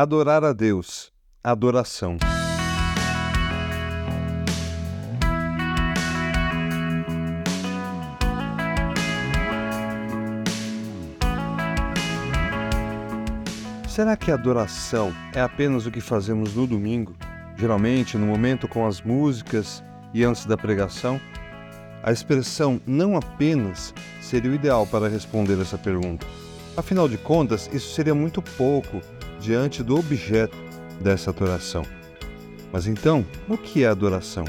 Adorar a Deus, adoração. Será que adoração é apenas o que fazemos no domingo, geralmente no momento com as músicas e antes da pregação? A expressão não apenas seria o ideal para responder essa pergunta. Afinal de contas, isso seria muito pouco diante do objeto dessa adoração. Mas então, o que é adoração?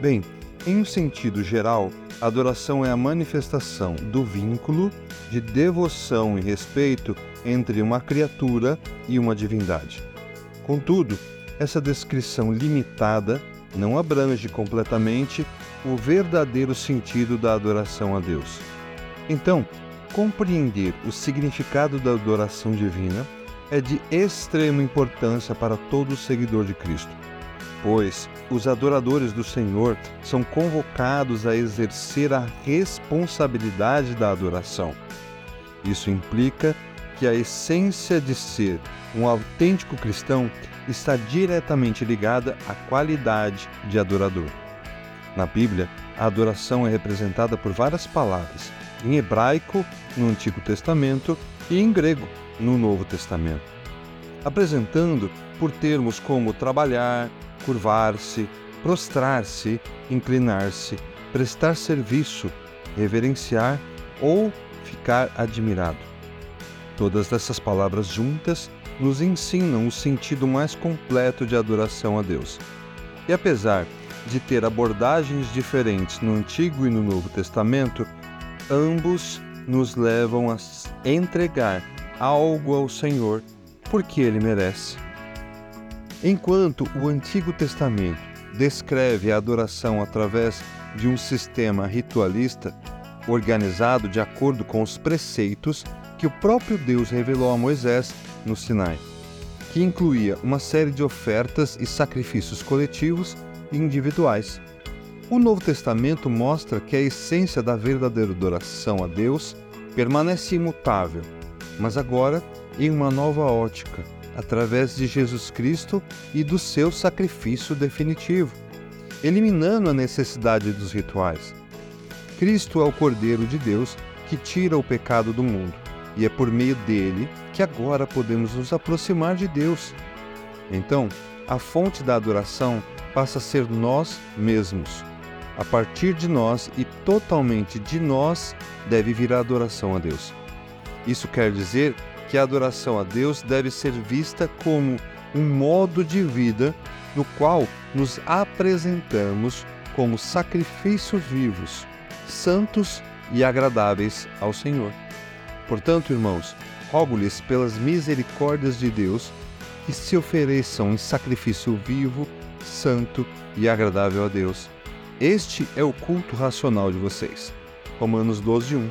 Bem, em um sentido geral, a adoração é a manifestação do vínculo de devoção e respeito entre uma criatura e uma divindade. Contudo, essa descrição limitada não abrange completamente o verdadeiro sentido da adoração a Deus. Então, compreender o significado da adoração divina é de extrema importância para todo seguidor de Cristo, pois os adoradores do Senhor são convocados a exercer a responsabilidade da adoração. Isso implica que a essência de ser um autêntico cristão está diretamente ligada à qualidade de adorador. Na Bíblia, a adoração é representada por várias palavras, em hebraico, no Antigo Testamento, e em grego, no Novo Testamento, apresentando por termos como trabalhar, curvar-se, prostrar-se, inclinar-se, prestar serviço, reverenciar ou ficar admirado. Todas essas palavras juntas nos ensinam o sentido mais completo de adoração a Deus. E apesar de ter abordagens diferentes no Antigo e no Novo Testamento, ambos nos levam a entregar algo ao Senhor porque Ele merece. Enquanto o Antigo Testamento descreve a adoração através de um sistema ritualista organizado de acordo com os preceitos que o próprio Deus revelou a Moisés no Sinai, que incluía uma série de ofertas e sacrifícios coletivos e individuais. O Novo Testamento mostra que a essência da verdadeira adoração a Deus permanece imutável, mas agora em uma nova ótica, através de Jesus Cristo e do seu sacrifício definitivo, eliminando a necessidade dos rituais. Cristo é o Cordeiro de Deus que tira o pecado do mundo, e é por meio dele que agora podemos nos aproximar de Deus. Então, a fonte da adoração passa a ser nós mesmos. A partir de nós e totalmente de nós deve vir a adoração a Deus. Isso quer dizer que a adoração a Deus deve ser vista como um modo de vida no qual nos apresentamos como sacrifícios vivos, santos e agradáveis ao Senhor. Portanto, irmãos, rogo-lhes pelas misericórdias de Deus que se ofereçam em sacrifício vivo, santo e agradável a Deus. Este é o culto racional de vocês. Romanos 12, 1.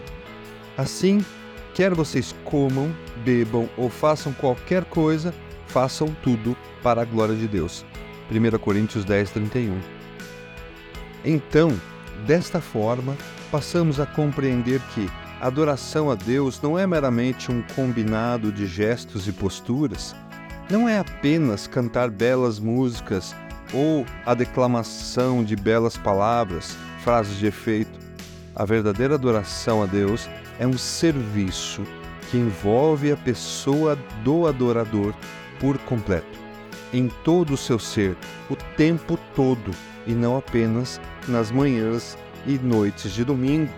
Assim, quer vocês comam, bebam ou façam qualquer coisa, façam tudo para a glória de Deus. 1 Coríntios 10, 31. Então, desta forma, passamos a compreender que adoração a Deus não é meramente um combinado de gestos e posturas, não é apenas cantar belas músicas ou a declamação de belas palavras, frases de efeito. A verdadeira adoração a Deus é um serviço que envolve a pessoa do adorador por completo, em todo o seu ser, o tempo todo, e não apenas nas manhãs e noites de domingo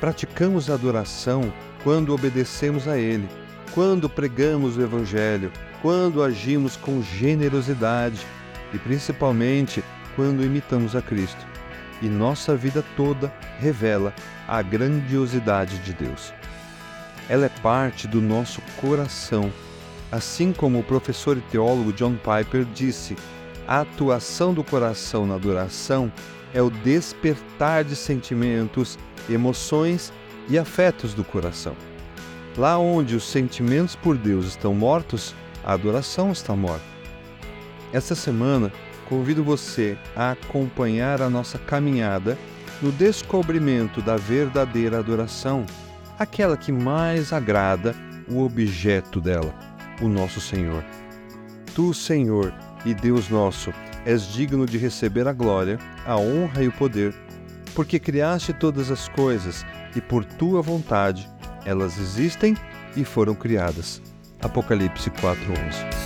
Praticamos a adoração quando obedecemos a Ele, quando pregamos o Evangelho, quando agimos com generosidade e principalmente quando imitamos a Cristo. E nossa vida toda revela a grandiosidade de Deus. Ela é parte do nosso coração, assim como o professor e teólogo John Piper disse: a atuação do coração na adoração é o despertar de sentimentos emoções e afetos do coração. Lá onde os sentimentos por Deus estão mortos, a adoração está morta. Esta semana, convido você a acompanhar a nossa caminhada no descobrimento da verdadeira adoração, aquela que mais agrada o objeto dela. o nosso Senhor. Tu, Senhor e Deus nosso, és digno de receber a glória, a honra e o poder, porque criaste todas as coisas e por tua vontade elas existem e foram criadas. Apocalipse 4:11.